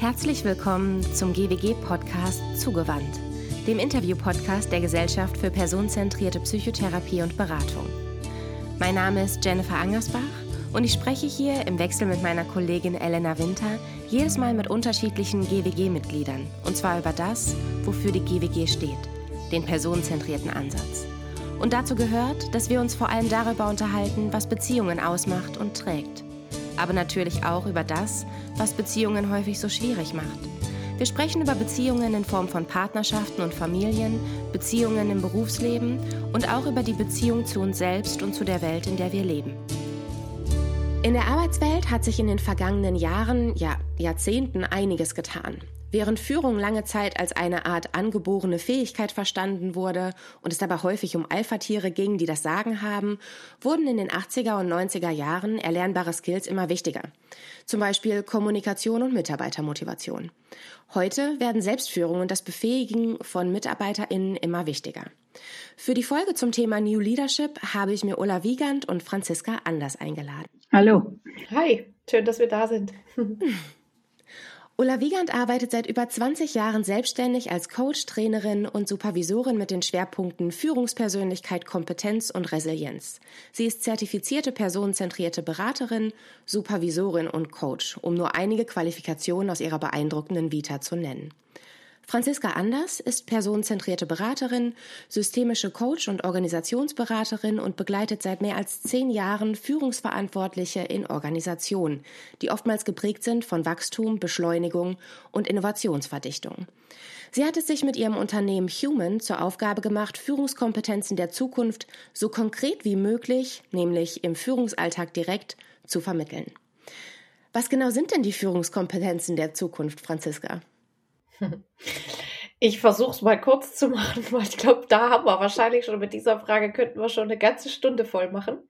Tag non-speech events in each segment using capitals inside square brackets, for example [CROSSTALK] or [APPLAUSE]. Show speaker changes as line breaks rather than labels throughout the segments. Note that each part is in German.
Herzlich willkommen zum GWG-Podcast Zugewandt, dem Interview-Podcast der Gesellschaft für personenzentrierte Psychotherapie und Beratung. Mein Name ist Jennifer Angersbach und ich spreche hier im Wechsel mit meiner Kollegin Elena Winter jedes Mal mit unterschiedlichen GWG-Mitgliedern und zwar über das, wofür die GWG steht, den personenzentrierten Ansatz. Und dazu gehört, dass wir uns vor allem darüber unterhalten, was Beziehungen ausmacht und trägt aber natürlich auch über das, was Beziehungen häufig so schwierig macht. Wir sprechen über Beziehungen in Form von Partnerschaften und Familien, Beziehungen im Berufsleben und auch über die Beziehung zu uns selbst und zu der Welt, in der wir leben. In der Arbeitswelt hat sich in den vergangenen Jahren, ja Jahrzehnten einiges getan. Während Führung lange Zeit als eine Art angeborene Fähigkeit verstanden wurde und es dabei häufig um Alpha-Tiere ging, die das Sagen haben, wurden in den 80er und 90er Jahren erlernbare Skills immer wichtiger. Zum Beispiel Kommunikation und Mitarbeitermotivation. Heute werden Selbstführung und das Befähigen von MitarbeiterInnen immer wichtiger. Für die Folge zum Thema New Leadership habe ich mir Ulla Wiegand und Franziska Anders eingeladen.
Hallo.
Hi, schön, dass wir da sind. [LAUGHS]
Ulla Wiegand arbeitet seit über 20 Jahren selbstständig als Coach, Trainerin und Supervisorin mit den Schwerpunkten Führungspersönlichkeit, Kompetenz und Resilienz. Sie ist zertifizierte personenzentrierte Beraterin, Supervisorin und Coach, um nur einige Qualifikationen aus ihrer beeindruckenden Vita zu nennen. Franziska Anders ist personenzentrierte Beraterin, systemische Coach und Organisationsberaterin und begleitet seit mehr als zehn Jahren Führungsverantwortliche in Organisationen, die oftmals geprägt sind von Wachstum, Beschleunigung und Innovationsverdichtung. Sie hat es sich mit ihrem Unternehmen Human zur Aufgabe gemacht, Führungskompetenzen der Zukunft so konkret wie möglich, nämlich im Führungsalltag direkt, zu vermitteln. Was genau sind denn die Führungskompetenzen der Zukunft, Franziska?
Ich versuche es mal kurz zu machen, weil ich glaube, da haben wir wahrscheinlich schon mit dieser Frage könnten wir schon eine ganze Stunde voll machen.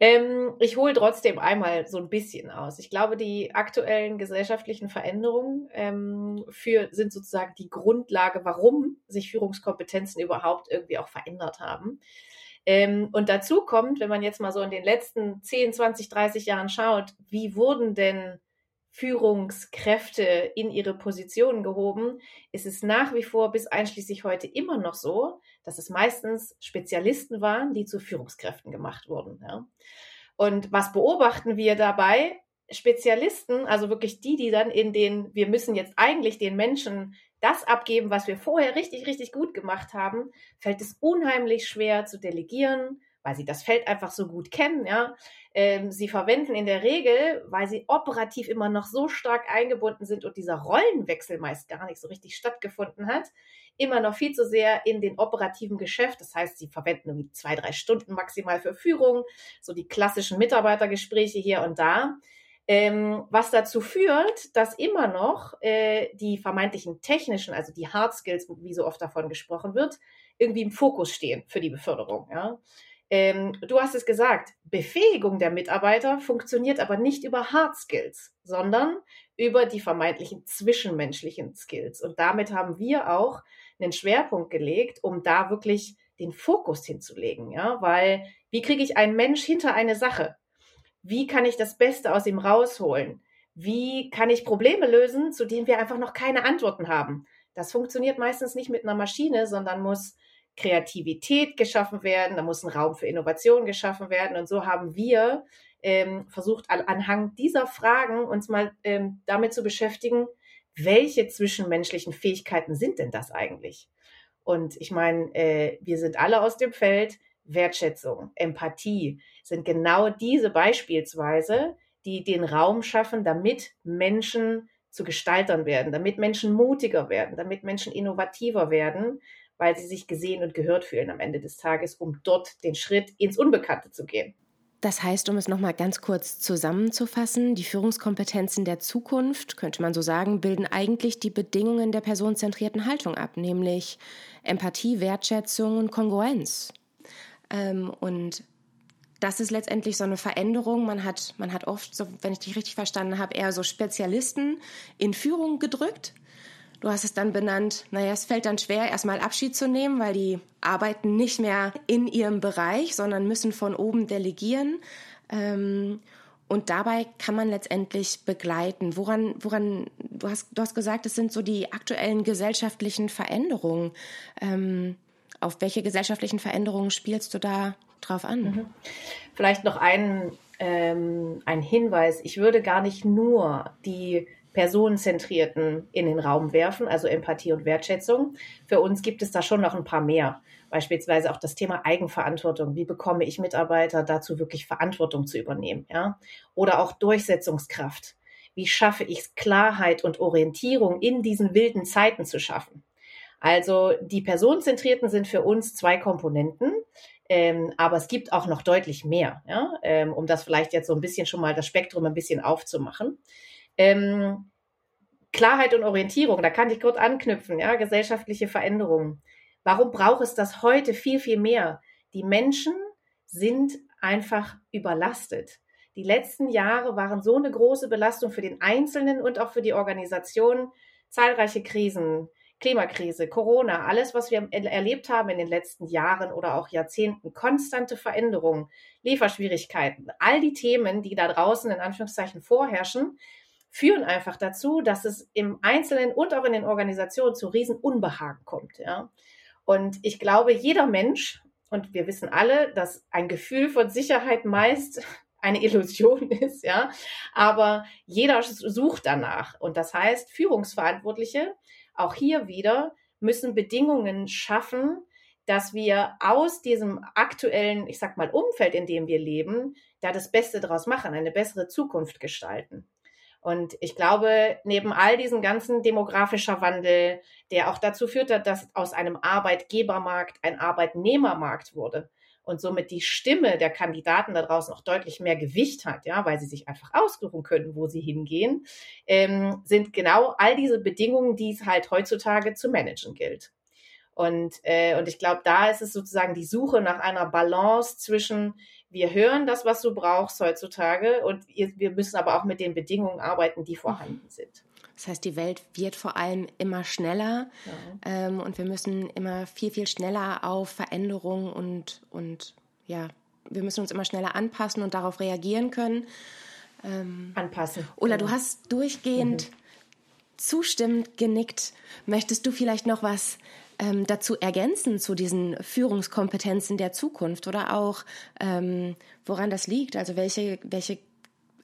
Ähm, ich hole trotzdem einmal so ein bisschen aus. Ich glaube, die aktuellen gesellschaftlichen Veränderungen ähm, für, sind sozusagen die Grundlage, warum sich Führungskompetenzen überhaupt irgendwie auch verändert haben. Ähm, und dazu kommt, wenn man jetzt mal so in den letzten 10, 20, 30 Jahren schaut, wie wurden denn Führungskräfte in ihre Positionen gehoben, ist es nach wie vor bis einschließlich heute immer noch so, dass es meistens Spezialisten waren, die zu Führungskräften gemacht wurden. Ja. Und was beobachten wir dabei? Spezialisten, also wirklich die, die dann in den, wir müssen jetzt eigentlich den Menschen das abgeben, was wir vorher richtig, richtig gut gemacht haben, fällt es unheimlich schwer zu delegieren, weil sie das Feld einfach so gut kennen, ja. Ähm, sie verwenden in der Regel, weil sie operativ immer noch so stark eingebunden sind und dieser Rollenwechsel meist gar nicht so richtig stattgefunden hat, immer noch viel zu sehr in den operativen Geschäft. Das heißt, sie verwenden irgendwie zwei, drei Stunden maximal für Führung, so die klassischen Mitarbeitergespräche hier und da. Ähm, was dazu führt, dass immer noch äh, die vermeintlichen technischen, also die Hard Skills, wie so oft davon gesprochen wird, irgendwie im Fokus stehen für die Beförderung. Ja? Ähm, du hast es gesagt, Befähigung der Mitarbeiter funktioniert aber nicht über Hard Skills, sondern über die vermeintlichen zwischenmenschlichen Skills. Und damit haben wir auch einen Schwerpunkt gelegt, um da wirklich den Fokus hinzulegen. Ja, weil wie kriege ich einen Mensch hinter eine Sache? Wie kann ich das Beste aus ihm rausholen? Wie kann ich Probleme lösen, zu denen wir einfach noch keine Antworten haben? Das funktioniert meistens nicht mit einer Maschine, sondern muss Kreativität geschaffen werden, da muss ein Raum für Innovation geschaffen werden. Und so haben wir ähm, versucht, anhand dieser Fragen uns mal ähm, damit zu beschäftigen, welche zwischenmenschlichen Fähigkeiten sind denn das eigentlich? Und ich meine, äh, wir sind alle aus dem Feld. Wertschätzung, Empathie sind genau diese beispielsweise, die den Raum schaffen, damit Menschen zu Gestaltern werden, damit Menschen mutiger werden, damit Menschen innovativer werden, weil sie sich gesehen und gehört fühlen am Ende des Tages, um dort den Schritt ins Unbekannte zu gehen.
Das heißt, um es nochmal ganz kurz zusammenzufassen, die Führungskompetenzen der Zukunft, könnte man so sagen, bilden eigentlich die Bedingungen der personenzentrierten Haltung ab, nämlich Empathie, Wertschätzung und Kongruenz. Ähm, und das ist letztendlich so eine Veränderung. Man hat, man hat oft, so, wenn ich dich richtig verstanden habe, eher so Spezialisten in Führung gedrückt Du hast es dann benannt, naja, es fällt dann schwer, erstmal Abschied zu nehmen, weil die arbeiten nicht mehr in ihrem Bereich, sondern müssen von oben delegieren. Ähm, und dabei kann man letztendlich begleiten. Woran, woran, du hast, du hast gesagt, es sind so die aktuellen gesellschaftlichen Veränderungen. Ähm, auf welche gesellschaftlichen Veränderungen spielst du da drauf an? Mhm.
Vielleicht noch ein, ähm, ein Hinweis. Ich würde gar nicht nur die personenzentrierten in den Raum werfen, also Empathie und Wertschätzung. Für uns gibt es da schon noch ein paar mehr. Beispielsweise auch das Thema Eigenverantwortung. Wie bekomme ich Mitarbeiter dazu, wirklich Verantwortung zu übernehmen? Ja? Oder auch Durchsetzungskraft. Wie schaffe ich es, Klarheit und Orientierung in diesen wilden Zeiten zu schaffen? Also die Personenzentrierten sind für uns zwei Komponenten. Ähm, aber es gibt auch noch deutlich mehr, ja? ähm, um das vielleicht jetzt so ein bisschen schon mal das Spektrum ein bisschen aufzumachen. Ähm, Klarheit und Orientierung, da kann ich kurz anknüpfen, ja, gesellschaftliche Veränderungen. Warum braucht es das heute viel, viel mehr? Die Menschen sind einfach überlastet. Die letzten Jahre waren so eine große Belastung für den Einzelnen und auch für die Organisation. Zahlreiche Krisen, Klimakrise, Corona, alles, was wir erlebt haben in den letzten Jahren oder auch Jahrzehnten, konstante Veränderungen, Lieferschwierigkeiten, all die Themen, die da draußen in Anführungszeichen vorherrschen, führen einfach dazu, dass es im Einzelnen und auch in den Organisationen zu Riesenunbehagen kommt. Ja? Und ich glaube, jeder Mensch, und wir wissen alle, dass ein Gefühl von Sicherheit meist [LAUGHS] eine Illusion ist, ja, aber jeder sucht danach. Und das heißt, Führungsverantwortliche, auch hier wieder, müssen Bedingungen schaffen, dass wir aus diesem aktuellen, ich sag mal, Umfeld, in dem wir leben, da das Beste draus machen, eine bessere Zukunft gestalten. Und ich glaube, neben all diesem ganzen demografischer Wandel, der auch dazu führte, dass aus einem Arbeitgebermarkt ein Arbeitnehmermarkt wurde und somit die Stimme der Kandidaten da draußen auch deutlich mehr Gewicht hat, ja, weil sie sich einfach aussuchen können, wo sie hingehen, ähm, sind genau all diese Bedingungen, die es halt heutzutage zu managen gilt. Und, äh, und ich glaube, da ist es sozusagen die Suche nach einer Balance zwischen wir hören das, was du brauchst heutzutage und wir müssen aber auch mit den Bedingungen arbeiten, die vorhanden sind.
Das heißt, die Welt wird vor allem immer schneller ja. ähm, und wir müssen immer viel, viel schneller auf Veränderungen und, und ja, wir müssen uns immer schneller anpassen und darauf reagieren können.
Ähm, Anpassen.
Ola, genau. du hast durchgehend mhm. zustimmend genickt. Möchtest du vielleicht noch was ähm, dazu ergänzen zu diesen Führungskompetenzen der Zukunft oder auch ähm, woran das liegt? Also welche, welche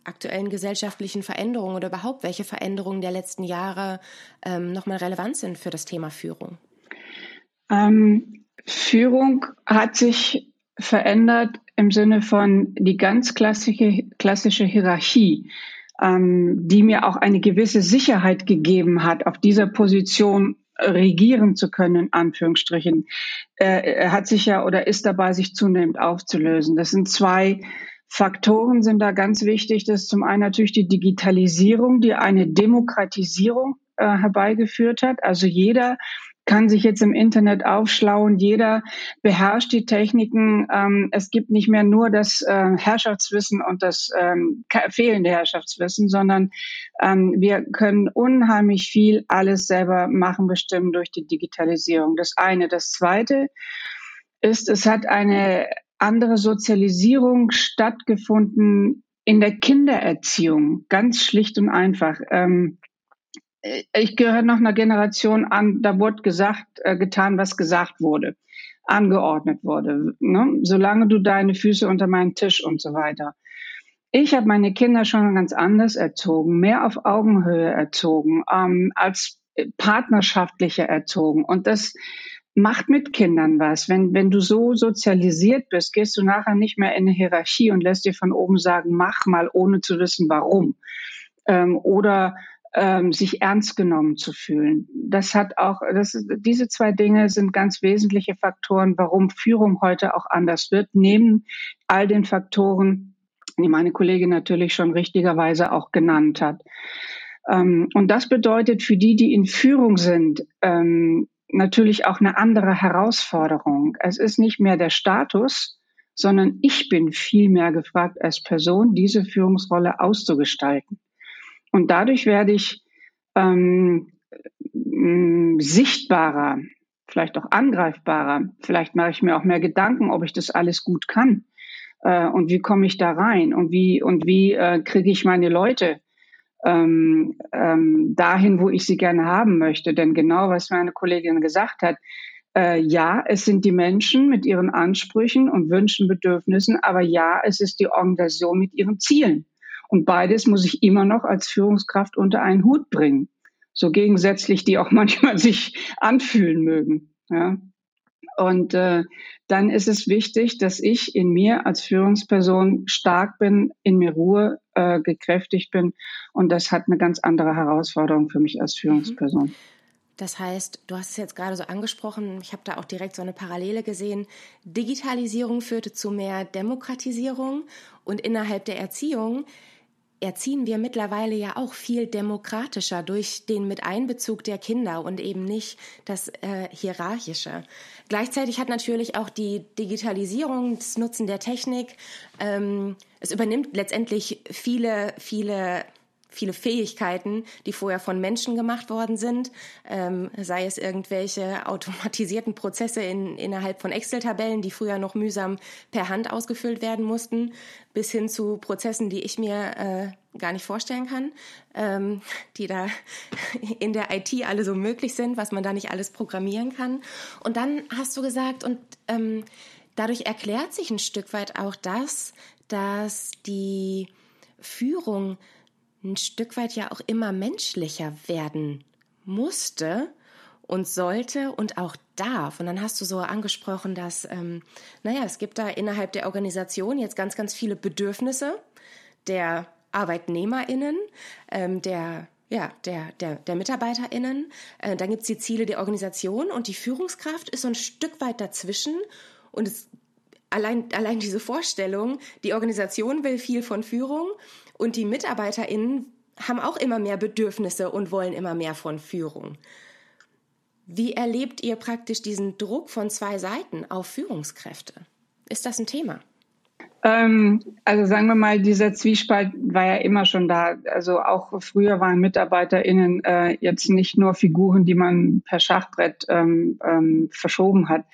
aktuellen gesellschaftlichen Veränderungen oder überhaupt welche Veränderungen der letzten Jahre ähm, nochmal relevant sind für das Thema Führung?
Ähm, Führung hat sich verändert im Sinne von die ganz klassische, klassische Hierarchie, ähm, die mir auch eine gewisse Sicherheit gegeben hat, auf dieser Position regieren zu können, in Anführungsstrichen, äh, hat sich ja oder ist dabei, sich zunehmend aufzulösen. Das sind zwei Faktoren sind da ganz wichtig. Das ist zum einen natürlich die Digitalisierung, die eine Demokratisierung äh, herbeigeführt hat. Also jeder kann sich jetzt im Internet aufschlauen. Jeder beherrscht die Techniken. Ähm, es gibt nicht mehr nur das äh, Herrschaftswissen und das ähm, fehlende Herrschaftswissen, sondern ähm, wir können unheimlich viel alles selber machen, bestimmen durch die Digitalisierung. Das eine. Das zweite ist, es hat eine andere Sozialisierung stattgefunden in der Kindererziehung. Ganz schlicht und einfach. Ähm, äh, ich gehöre noch einer Generation an, da wurde gesagt, äh, getan, was gesagt wurde, angeordnet wurde. Ne? Solange du deine Füße unter meinen Tisch und so weiter. Ich habe meine Kinder schon ganz anders erzogen, mehr auf Augenhöhe erzogen, ähm, als partnerschaftlicher erzogen. Und das macht mit Kindern was. Wenn, wenn du so sozialisiert bist, gehst du nachher nicht mehr in eine Hierarchie und lässt dir von oben sagen, mach mal, ohne zu wissen, warum. Ähm, oder ähm, sich ernst genommen zu fühlen. Das hat auch, das diese zwei Dinge sind ganz wesentliche Faktoren, warum Führung heute auch anders wird, neben all den Faktoren, die meine Kollegin natürlich schon richtigerweise auch genannt hat. Ähm, und das bedeutet für die, die in Führung sind, ähm, natürlich auch eine andere Herausforderung. Es ist nicht mehr der Status, sondern ich bin viel mehr gefragt als Person, diese Führungsrolle auszugestalten. Und dadurch werde ich ähm, sichtbarer, vielleicht auch angreifbarer. Vielleicht mache ich mir auch mehr Gedanken, ob ich das alles gut kann. Äh, und wie komme ich da rein? Und wie, und wie äh, kriege ich meine Leute ähm, ähm, dahin, wo ich sie gerne haben möchte? Denn genau, was meine Kollegin gesagt hat, äh, ja, es sind die Menschen mit ihren Ansprüchen und Wünschen, Bedürfnissen, aber ja, es ist die Organisation mit ihren Zielen. Und beides muss ich immer noch als Führungskraft unter einen Hut bringen. So gegensätzlich die auch [LAUGHS] manchmal sich anfühlen mögen. Ja. Und äh, dann ist es wichtig, dass ich in mir als Führungsperson stark bin, in mir Ruhe äh, gekräftigt bin. Und das hat eine ganz andere Herausforderung für mich als mhm. Führungsperson.
Das heißt, du hast es jetzt gerade so angesprochen, ich habe da auch direkt so eine Parallele gesehen. Digitalisierung führte zu mehr Demokratisierung und innerhalb der Erziehung erziehen wir mittlerweile ja auch viel demokratischer durch den Miteinbezug der Kinder und eben nicht das äh, Hierarchische. Gleichzeitig hat natürlich auch die Digitalisierung, das Nutzen der Technik, ähm, es übernimmt letztendlich viele, viele viele Fähigkeiten, die vorher von Menschen gemacht worden sind, ähm, sei es irgendwelche automatisierten Prozesse in, innerhalb von Excel-Tabellen, die früher noch mühsam per Hand ausgefüllt werden mussten, bis hin zu Prozessen, die ich mir äh, gar nicht vorstellen kann, ähm, die da [LAUGHS] in der IT alle so möglich sind, was man da nicht alles programmieren kann. Und dann hast du gesagt, und ähm, dadurch erklärt sich ein Stück weit auch das, dass die Führung ein Stück weit ja auch immer menschlicher werden musste und sollte und auch darf. Und dann hast du so angesprochen, dass, ähm, naja, es gibt da innerhalb der Organisation jetzt ganz, ganz viele Bedürfnisse der ArbeitnehmerInnen, ähm, der ja, der, der, der MitarbeiterInnen. Äh, dann gibt's die Ziele der Organisation und die Führungskraft ist so ein Stück weit dazwischen. Und es, allein, allein diese Vorstellung, die Organisation will viel von Führung und die MitarbeiterInnen haben auch immer mehr Bedürfnisse und wollen immer mehr von Führung. Wie erlebt ihr praktisch diesen Druck von zwei Seiten auf Führungskräfte? Ist das ein Thema?
Ähm, also sagen wir mal, dieser Zwiespalt war ja immer schon da. Also auch früher waren MitarbeiterInnen äh, jetzt nicht nur Figuren, die man per Schachbrett ähm, ähm, verschoben hat.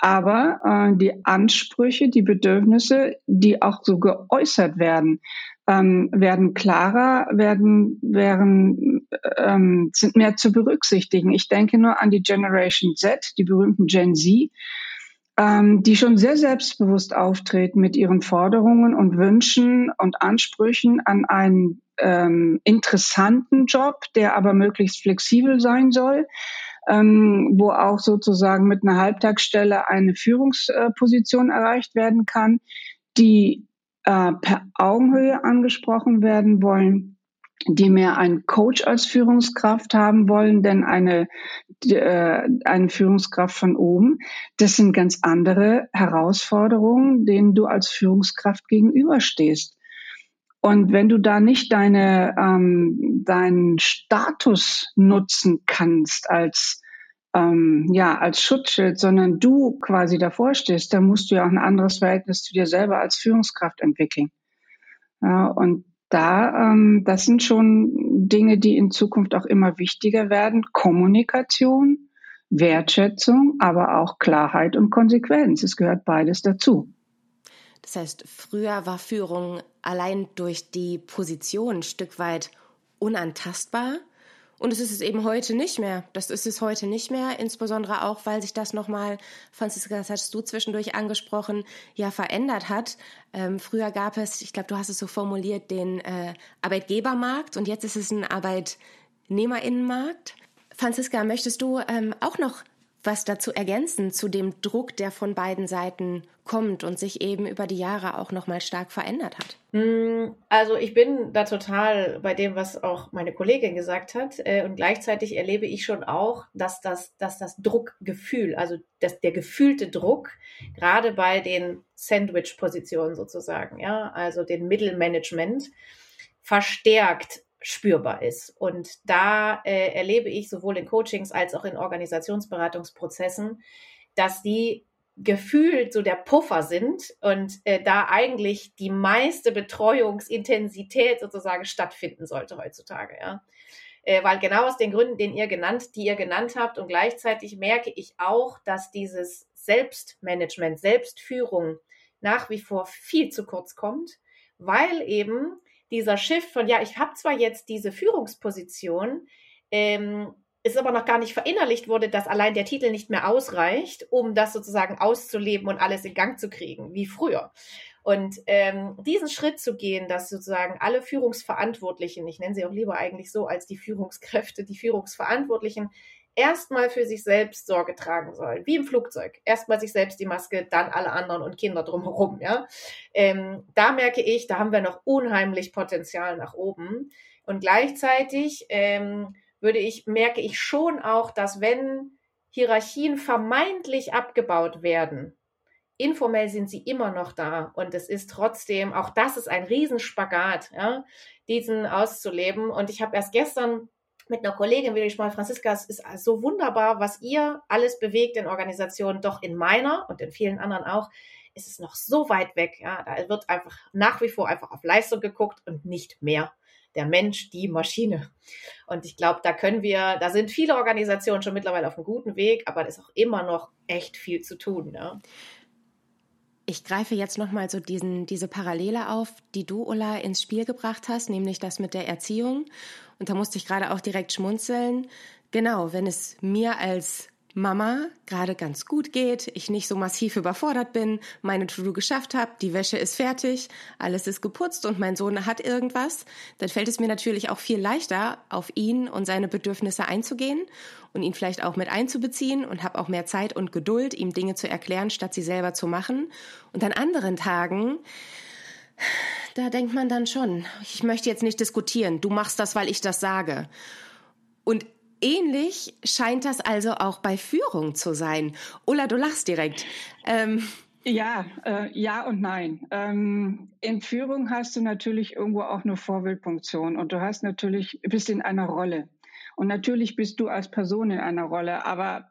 Aber äh, die Ansprüche, die Bedürfnisse, die auch so geäußert werden, ähm, werden klarer, werden, werden, ähm, sind mehr zu berücksichtigen. Ich denke nur an die Generation Z, die berühmten Gen Z, ähm, die schon sehr selbstbewusst auftreten mit ihren Forderungen und Wünschen und Ansprüchen an einen ähm, interessanten Job, der aber möglichst flexibel sein soll. Ähm, wo auch sozusagen mit einer Halbtagsstelle eine Führungsposition erreicht werden kann, die äh, per Augenhöhe angesprochen werden wollen, die mehr einen Coach als Führungskraft haben wollen, denn eine, äh, eine Führungskraft von oben. Das sind ganz andere Herausforderungen, denen du als Führungskraft gegenüberstehst. Und wenn du da nicht deine, ähm, deinen Status nutzen kannst als ähm, ja, als Schutzschild, sondern du quasi davor stehst, dann musst du ja auch ein anderes Verhältnis zu dir selber als Führungskraft entwickeln. Ja, und da, ähm, das sind schon Dinge, die in Zukunft auch immer wichtiger werden. Kommunikation, Wertschätzung, aber auch Klarheit und Konsequenz. Es gehört beides dazu.
Das heißt, früher war Führung allein durch die Position ein Stück weit unantastbar. Und es ist es eben heute nicht mehr. Das ist es heute nicht mehr, insbesondere auch, weil sich das nochmal, Franziska, das hast du zwischendurch angesprochen, ja verändert hat. Ähm, früher gab es, ich glaube, du hast es so formuliert, den äh, Arbeitgebermarkt und jetzt ist es ein Arbeitnehmerinnenmarkt. Franziska, möchtest du ähm, auch noch was dazu ergänzen zu dem Druck, der von beiden Seiten kommt und sich eben über die Jahre auch noch mal stark verändert hat?
Hm, also ich bin da total bei dem, was auch meine Kollegin gesagt hat äh, und gleichzeitig erlebe ich schon auch, dass das, dass das Druckgefühl, also das, der gefühlte Druck, gerade bei den Sandwich-Positionen sozusagen, ja, also den Mittelmanagement, verstärkt spürbar ist. Und da äh, erlebe ich sowohl in Coachings als auch in Organisationsberatungsprozessen, dass die gefühlt so der Puffer sind und äh, da eigentlich die meiste Betreuungsintensität sozusagen stattfinden sollte heutzutage, ja. Äh, weil genau aus den Gründen, den ihr genannt, die ihr genannt habt und gleichzeitig merke ich auch, dass dieses Selbstmanagement, Selbstführung nach wie vor viel zu kurz kommt, weil eben dieser Shift von, ja, ich habe zwar jetzt diese Führungsposition, ähm, ist aber noch gar nicht verinnerlicht wurde, dass allein der Titel nicht mehr ausreicht, um das sozusagen auszuleben und alles in Gang zu kriegen, wie früher. Und ähm, diesen Schritt zu gehen, dass sozusagen alle Führungsverantwortlichen, ich nenne sie auch lieber eigentlich so als die Führungskräfte, die Führungsverantwortlichen, erstmal für sich selbst Sorge tragen sollen, wie im Flugzeug. Erstmal sich selbst die Maske, dann alle anderen und Kinder drumherum. Ja? Ähm, da merke ich, da haben wir noch unheimlich Potenzial nach oben. Und gleichzeitig ähm, würde ich, merke ich schon auch, dass wenn Hierarchien vermeintlich abgebaut werden, informell sind sie immer noch da und es ist trotzdem, auch das ist ein Riesenspagat, ja, diesen auszuleben. Und ich habe erst gestern mit einer Kollegin, will ich mal, Franziska, es ist so wunderbar, was ihr alles bewegt in Organisationen, doch in meiner und in vielen anderen auch, ist es noch so weit weg. Ja, da wird einfach nach wie vor einfach auf Leistung geguckt und nicht mehr. Der Mensch, die Maschine. Und ich glaube, da können wir, da sind viele Organisationen schon mittlerweile auf einem guten Weg, aber da ist auch immer noch echt viel zu tun. Ja.
Ich greife jetzt nochmal so diesen, diese Parallele auf, die du, Ulla, ins Spiel gebracht hast, nämlich das mit der Erziehung. Und da musste ich gerade auch direkt schmunzeln. Genau, wenn es mir als Mama gerade ganz gut geht, ich nicht so massiv überfordert bin, meine To-Do geschafft habe, die Wäsche ist fertig, alles ist geputzt und mein Sohn hat irgendwas, dann fällt es mir natürlich auch viel leichter, auf ihn und seine Bedürfnisse einzugehen und ihn vielleicht auch mit einzubeziehen und habe auch mehr Zeit und Geduld, ihm Dinge zu erklären, statt sie selber zu machen. Und an anderen Tagen, da denkt man dann schon, ich möchte jetzt nicht diskutieren, du machst das, weil ich das sage. Und Ähnlich scheint das also auch bei Führung zu sein. Ulla, du lachst direkt.
Ähm, ja, äh, ja und nein. Ähm, in Führung hast du natürlich irgendwo auch eine Vorbildfunktion und du hast natürlich, bist in einer Rolle. Und natürlich bist du als Person in einer Rolle, aber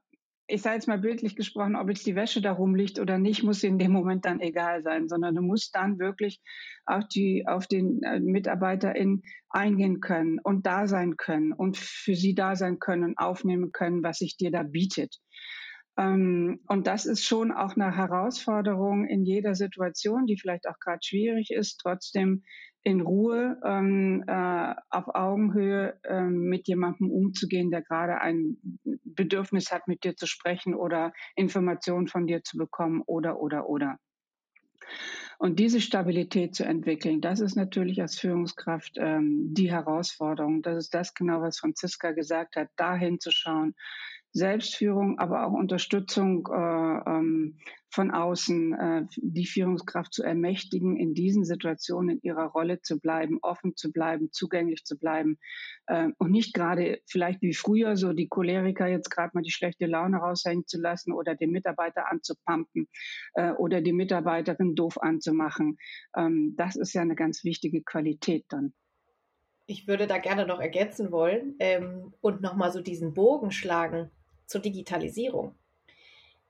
ich sage jetzt mal bildlich gesprochen, ob jetzt die Wäsche da rumliegt oder nicht, muss in dem Moment dann egal sein, sondern du musst dann wirklich auf die, auf den äh, MitarbeiterInnen eingehen können und da sein können und für sie da sein können und aufnehmen können, was sich dir da bietet. Ähm, und das ist schon auch eine Herausforderung in jeder Situation, die vielleicht auch gerade schwierig ist, trotzdem in Ruhe ähm, äh, auf Augenhöhe äh, mit jemandem umzugehen, der gerade ein Bedürfnis hat, mit dir zu sprechen oder Informationen von dir zu bekommen oder oder oder. Und diese Stabilität zu entwickeln, das ist natürlich als Führungskraft ähm, die Herausforderung. Das ist das genau, was Franziska gesagt hat, dahin zu schauen, Selbstführung, aber auch Unterstützung äh, ähm, von außen, äh, die Führungskraft zu ermächtigen, in diesen Situationen in ihrer Rolle zu bleiben, offen zu bleiben, zugänglich zu bleiben äh, und nicht gerade vielleicht wie früher so die Choleriker jetzt gerade mal die schlechte Laune raushängen zu lassen oder den Mitarbeiter anzupumpen äh, oder die Mitarbeiterin doof anzumachen. Ähm, das ist ja eine ganz wichtige Qualität dann
ich würde da gerne noch ergänzen wollen ähm, und nochmal so diesen Bogen schlagen zur Digitalisierung.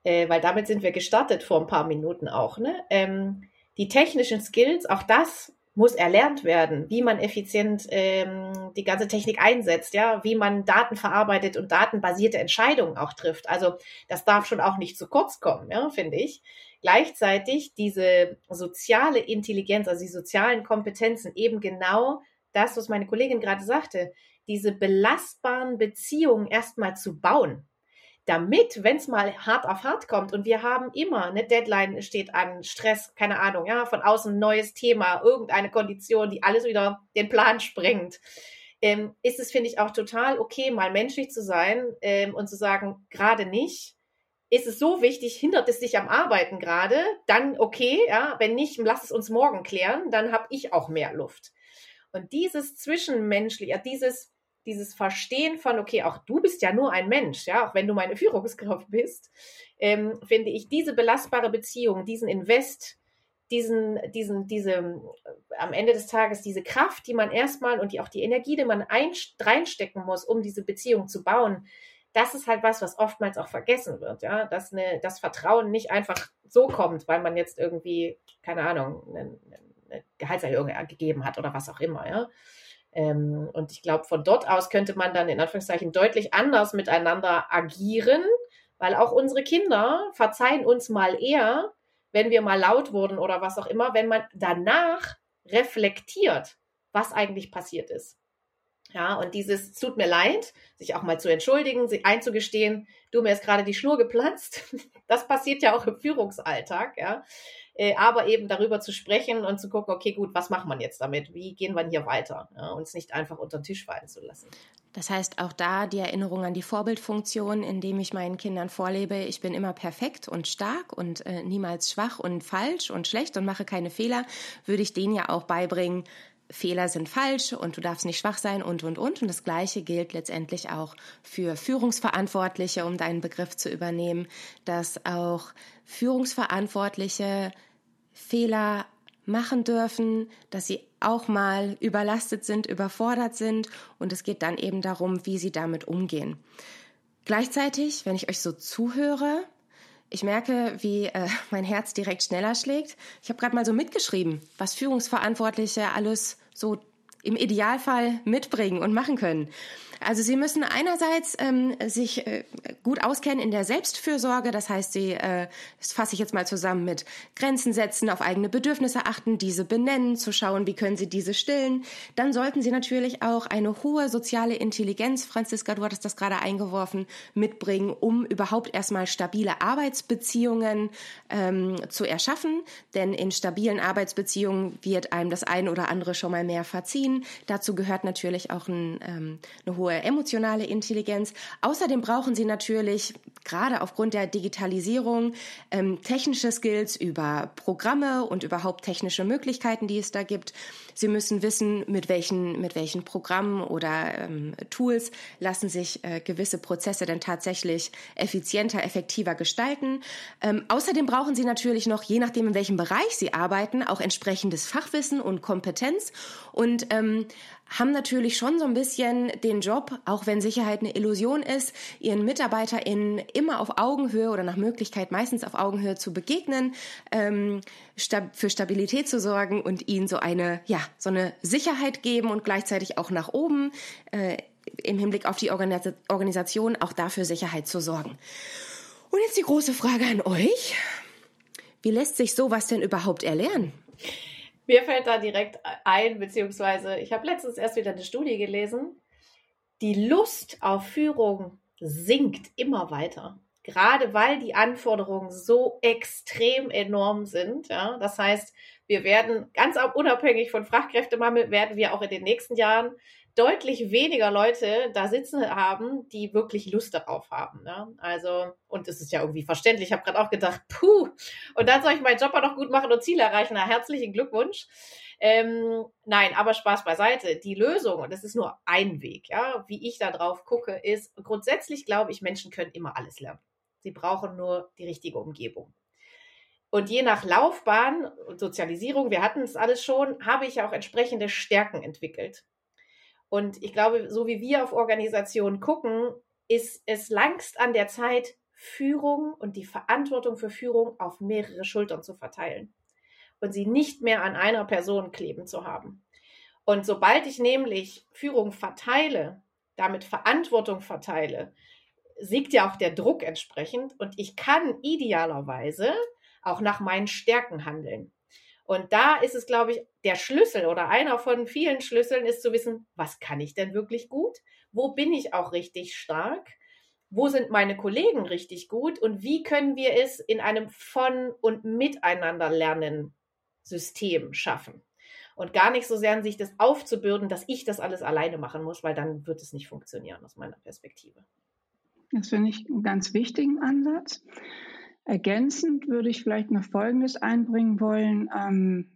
Äh, weil damit sind wir gestartet vor ein paar Minuten auch. Ne? Ähm, die technischen Skills, auch das muss erlernt werden, wie man effizient ähm, die ganze Technik einsetzt, ja, wie man Daten verarbeitet und datenbasierte Entscheidungen auch trifft. Also das darf schon auch nicht zu kurz kommen, ja, finde ich. Gleichzeitig diese soziale Intelligenz, also die sozialen Kompetenzen, eben genau das, was meine Kollegin gerade sagte, diese belastbaren Beziehungen erstmal zu bauen damit, wenn es mal hart auf hart kommt und wir haben immer eine Deadline steht an, Stress, keine Ahnung, ja, von außen neues Thema, irgendeine Kondition, die alles wieder den Plan sprengt, ähm, ist es, finde ich, auch total okay, mal menschlich zu sein ähm, und zu sagen, gerade nicht. Ist es so wichtig, hindert es dich am Arbeiten gerade, dann okay, ja, wenn nicht, lass es uns morgen klären, dann habe ich auch mehr Luft. Und dieses Zwischenmenschliche, dieses dieses Verstehen von, okay, auch du bist ja nur ein Mensch, ja, auch wenn du meine Führungskraft [LAUGHS] bist, ähm, finde ich diese belastbare Beziehung, diesen Invest, diesen, diesen, diese, äh, am Ende des Tages diese Kraft, die man erstmal und die auch die Energie, die man ein, reinstecken muss, um diese Beziehung zu bauen, das ist halt was, was oftmals auch vergessen wird, ja, dass eine, das Vertrauen nicht einfach so kommt, weil man jetzt irgendwie, keine Ahnung, eine, eine Gehaltserhöhung gegeben hat oder was auch immer, ja. Ähm, und ich glaube, von dort aus könnte man dann in Anführungszeichen deutlich anders miteinander agieren, weil auch unsere Kinder verzeihen uns mal eher, wenn wir mal laut wurden oder was auch immer, wenn man danach reflektiert, was eigentlich passiert ist. Ja, und dieses tut mir leid, sich auch mal zu entschuldigen, sich einzugestehen, du mir ist gerade die Schnur geplatzt. [LAUGHS] Das passiert ja auch im Führungsalltag, ja. Äh, aber eben darüber zu sprechen und zu gucken, okay, gut, was macht man jetzt damit? Wie gehen wir hier weiter? Ja, uns nicht einfach unter den Tisch fallen zu lassen.
Das heißt, auch da die Erinnerung an die Vorbildfunktion, indem ich meinen Kindern vorlebe, ich bin immer perfekt und stark und äh, niemals schwach und falsch und schlecht und mache keine Fehler, würde ich denen ja auch beibringen, Fehler sind falsch und du darfst nicht schwach sein und, und, und. Und das Gleiche gilt letztendlich auch für Führungsverantwortliche, um deinen Begriff zu übernehmen, dass auch Führungsverantwortliche Fehler machen dürfen, dass sie auch mal überlastet sind, überfordert sind und es geht dann eben darum, wie sie damit umgehen. Gleichzeitig, wenn ich euch so zuhöre, ich merke, wie äh, [LAUGHS] mein Herz direkt schneller schlägt. Ich habe gerade mal so mitgeschrieben, was Führungsverantwortliche alles so im Idealfall mitbringen und machen können. Also sie müssen einerseits ähm, sich äh, gut auskennen in der Selbstfürsorge, das heißt, sie, äh, das fasse ich jetzt mal zusammen mit Grenzen setzen, auf eigene Bedürfnisse achten, diese benennen, zu schauen, wie können sie diese stillen. Dann sollten sie natürlich auch eine hohe soziale Intelligenz, Franziska, du hattest das gerade eingeworfen, mitbringen, um überhaupt erstmal stabile Arbeitsbeziehungen ähm, zu erschaffen. Denn in stabilen Arbeitsbeziehungen wird einem das eine oder andere schon mal mehr verziehen. Dazu gehört natürlich auch ein, ähm, eine hohe hohe emotionale Intelligenz. Außerdem brauchen sie natürlich, gerade aufgrund der Digitalisierung, ähm, technische Skills über Programme und überhaupt technische Möglichkeiten, die es da gibt. Sie müssen wissen, mit welchen, mit welchen Programmen oder ähm, Tools lassen sich äh, gewisse Prozesse denn tatsächlich effizienter, effektiver gestalten. Ähm, außerdem brauchen Sie natürlich noch, je nachdem, in welchem Bereich Sie arbeiten, auch entsprechendes Fachwissen und Kompetenz und ähm, haben natürlich schon so ein bisschen den Job, auch wenn Sicherheit eine Illusion ist, ihren MitarbeiterInnen immer auf Augenhöhe oder nach Möglichkeit meistens auf Augenhöhe zu begegnen, ähm, für Stabilität zu sorgen und ihnen so eine, ja, so eine Sicherheit geben und gleichzeitig auch nach oben äh, im Hinblick auf die Organis Organisation auch dafür Sicherheit zu sorgen. Und jetzt die große Frage an euch. Wie lässt sich sowas denn überhaupt erlernen?
Mir fällt da direkt ein, beziehungsweise ich habe letztens erst wieder eine Studie gelesen. Die Lust auf Führung sinkt immer weiter. Gerade weil die Anforderungen so extrem enorm sind. Ja? Das heißt, wir werden ganz unabhängig von Fachkräftemangel, werden wir auch in den nächsten Jahren deutlich weniger Leute da sitzen haben, die wirklich Lust darauf haben. Ne? Also, und es ist ja irgendwie verständlich. Ich habe gerade auch gedacht, puh, und dann soll ich meinen Job auch noch gut machen und Ziele erreichen. Na, herzlichen Glückwunsch. Ähm, nein, aber Spaß beiseite. Die Lösung, und das ist nur ein Weg, ja, wie ich da drauf gucke, ist grundsätzlich glaube ich, Menschen können immer alles lernen. Sie brauchen nur die richtige Umgebung. Und je nach Laufbahn und Sozialisierung, wir hatten es alles schon, habe ich auch entsprechende Stärken entwickelt. Und ich glaube, so wie wir auf Organisationen gucken, ist es langst an der Zeit, Führung und die Verantwortung für Führung auf mehrere Schultern zu verteilen und sie nicht mehr an einer Person kleben zu haben. Und sobald ich nämlich Führung verteile, damit Verantwortung verteile, siegt ja auch der Druck entsprechend und ich kann idealerweise auch nach meinen Stärken handeln. Und da ist es, glaube ich, der Schlüssel oder einer von vielen Schlüsseln ist zu wissen, was kann ich denn wirklich gut? Wo bin ich auch richtig stark? Wo sind meine Kollegen richtig gut? Und wie können wir es in einem von und miteinander lernen System schaffen? Und gar nicht so sehr sich das aufzubürden, dass ich das alles alleine machen muss, weil dann wird es nicht funktionieren aus meiner Perspektive.
Das finde ich einen ganz wichtigen Ansatz. Ergänzend würde ich vielleicht noch Folgendes einbringen wollen. Ähm,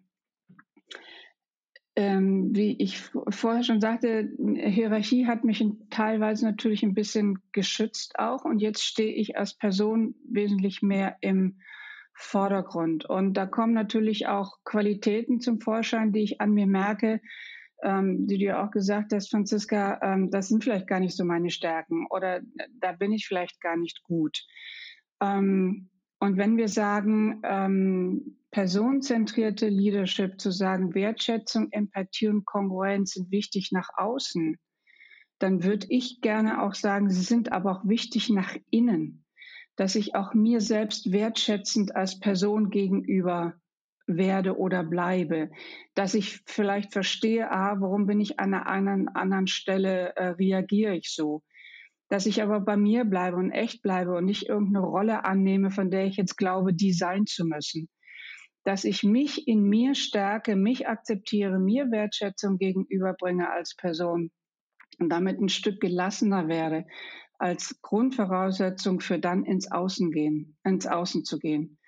ähm, wie ich vorher schon sagte, Hierarchie hat mich teilweise natürlich ein bisschen geschützt auch. Und jetzt stehe ich als Person wesentlich mehr im Vordergrund. Und da kommen natürlich auch Qualitäten zum Vorschein, die ich an mir merke, ähm, die du ja auch gesagt hast, Franziska, ähm, das sind vielleicht gar nicht so meine Stärken oder da bin ich vielleicht gar nicht gut. Ähm, und wenn wir sagen, ähm, personenzentrierte Leadership, zu sagen, Wertschätzung, Empathie und Kongruenz sind wichtig nach außen, dann würde ich gerne auch sagen, sie sind aber auch wichtig nach innen. dass ich auch mir selbst wertschätzend als Person gegenüber werde oder bleibe, dass ich vielleicht verstehe, ah, warum bin ich an einer anderen, anderen Stelle, äh, reagiere ich so, dass ich aber bei mir bleibe und echt bleibe und nicht irgendeine Rolle annehme, von der ich jetzt glaube, die sein zu müssen, dass ich mich in mir stärke, mich akzeptiere, mir Wertschätzung gegenüberbringe als Person und damit ein Stück gelassener werde als Grundvoraussetzung für dann ins Außen gehen, ins Außen zu gehen.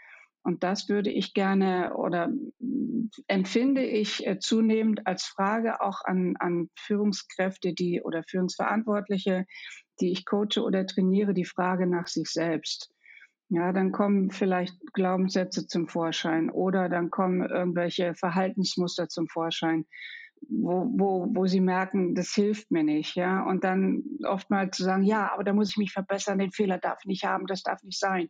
Und das würde ich gerne oder empfinde ich äh, zunehmend als Frage auch an, an Führungskräfte, die oder Führungsverantwortliche, die ich coache oder trainiere, die Frage nach sich selbst. Ja, dann kommen vielleicht Glaubenssätze zum Vorschein oder dann kommen irgendwelche Verhaltensmuster zum Vorschein, wo, wo, wo sie merken, das hilft mir nicht, ja. Und dann oftmals zu sagen, ja, aber da muss ich mich verbessern, den Fehler darf ich nicht haben, das darf nicht sein.